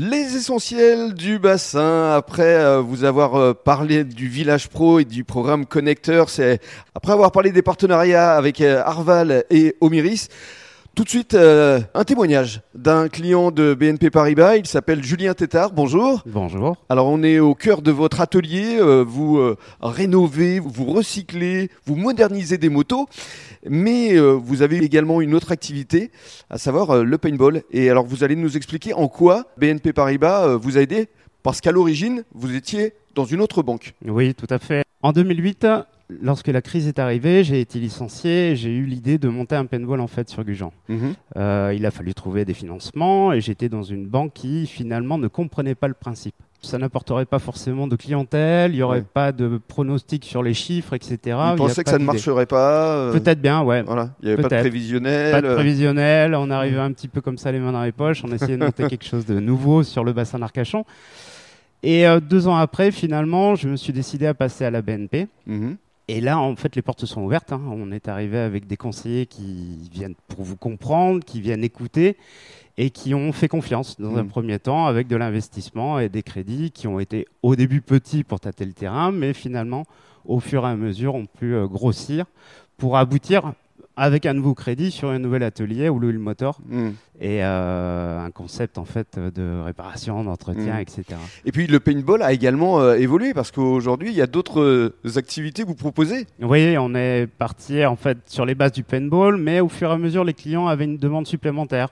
Les essentiels du bassin, après euh, vous avoir euh, parlé du village pro et du programme connecteur, c'est après avoir parlé des partenariats avec euh, Arval et Omiris, tout de suite un témoignage d'un client de BNP Paribas, il s'appelle Julien Tétard, bonjour. Bonjour. Alors on est au cœur de votre atelier, vous rénovez, vous recyclez, vous modernisez des motos, mais vous avez également une autre activité, à savoir le paintball. Et alors vous allez nous expliquer en quoi BNP Paribas vous a aidé, parce qu'à l'origine, vous étiez dans une autre banque. Oui, tout à fait. En 2008, lorsque la crise est arrivée, j'ai été licencié. J'ai eu l'idée de monter un paintball en fait sur Gujan. Mhm. Euh, il a fallu trouver des financements et j'étais dans une banque qui finalement ne comprenait pas le principe. Ça n'apporterait pas forcément de clientèle, il n'y aurait Ouais. pas de pronostic sur les chiffres, etc. Vous Il y a pensez que ça ne marcherait pas euh, Peut-être bien, ouais. Voilà, il n'y avait pas de prévisionnel. Pas de euh, prévisionnel, on arrivait un petit peu comme ça les mains dans les poches, on essayait de monter quelque chose de nouveau sur le bassin d'Arcachon. Et euh, deux ans après, finalement, je me suis décidé à passer à la BNP. mhm. Et là, en fait, les portes sont ouvertes. hein. On est arrivé avec des conseillers qui viennent pour vous comprendre, qui viennent écouter et qui ont fait confiance dans un Mm. premier temps avec de l'investissement et des crédits qui ont été au début petits pour tâter le terrain, mais finalement, au fur et à mesure, ont pu euh, grossir pour aboutir avec un nouveau crédit sur un nouvel atelier ou le motor Mhm. et euh, un concept en fait de réparation, d'entretien, Mm. etc. Et puis le paintball a également euh, évolué parce qu'aujourd'hui, il y a d'autres euh, activités que vous proposez. Oui, on est parti en fait sur les bases du paintball, mais au fur et à mesure, les clients avaient une demande supplémentaire.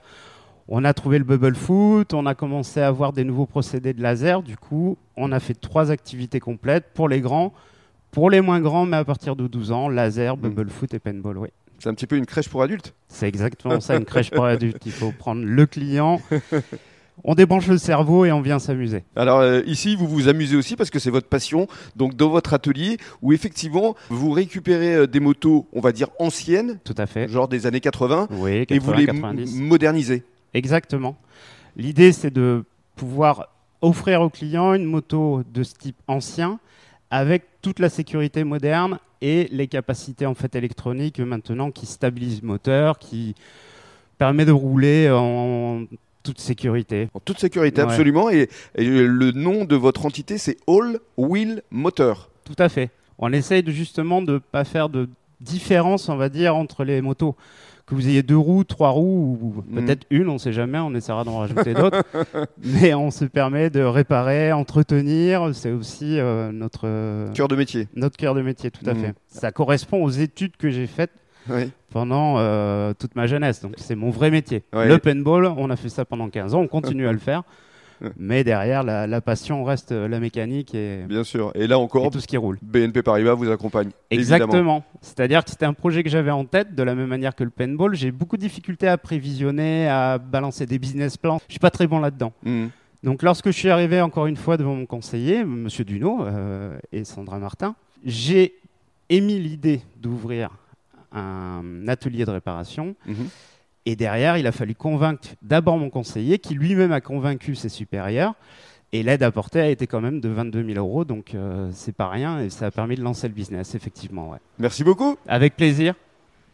On a trouvé le bubble foot, on a commencé à avoir des nouveaux procédés de laser. Du coup, on a fait trois activités complètes pour les grands, pour les moins grands, mais à partir de 12 ans, laser, bubble foot et paintball. Oui, C'est un petit peu une crèche pour adultes. c'est exactement ça, une crèche pour adultes. Il faut prendre le client, on débranche le cerveau et on vient s'amuser. Alors euh, ici, vous vous amusez aussi parce que c'est votre passion. Donc dans votre atelier où effectivement, vous récupérez euh, des motos, on va dire anciennes, Tout à fait. genre des années 80, Oui, et vous 80, les 90. m- modernisez. Exactement. L'idée, c'est de pouvoir offrir au client une moto de ce type ancien avec toute la sécurité moderne et les capacités en fait électroniques maintenant qui stabilisent le moteur, qui permet de rouler en toute sécurité. En toute sécurité, Ouais. absolument. Et, et le nom de votre entité, c'est All Wheel Motor. Tout à fait. On essaye de, justement de ne pas faire de différence, on va dire, entre les motos. Que vous ayez deux roues, trois roues, ou Mhm. peut-être une, on ne sait jamais, on essaiera d'en rajouter d'autres. Mais on se permet de réparer, entretenir. C'est aussi euh, notre, Cœur de métier. notre cœur de métier, tout à Mhm. fait. Ça correspond aux études que j'ai faites Oui. pendant euh, toute ma jeunesse. Donc c'est mon vrai métier. Ouais. Le paintball, on a fait ça pendant 15 ans, on continue à le faire. Mais derrière, la, la passion reste la mécanique et, Bien sûr. Et là et encore, tout ce qui roule. BNP Paribas vous accompagne. Exactement. C'est-à-dire que c'était un projet que j'avais en tête, de la même manière que le paintball. J'ai beaucoup de difficultés à prévisionner, à balancer des business plans. Je suis pas très bon là-dedans. Mhm. Donc lorsque je suis arrivé encore une fois devant mon conseiller, Monsieur Duno euh, et Sandra Martin, j'ai émis l'idée d'ouvrir un atelier de réparation. Mhm. Et derrière, il a fallu convaincre d'abord mon conseiller, qui lui-même a convaincu ses supérieurs. Et l'aide apportée a été quand même de 22 000 euros, donc euh, c'est pas rien, et ça a permis de lancer le business, effectivement. Ouais. Merci beaucoup. Avec plaisir.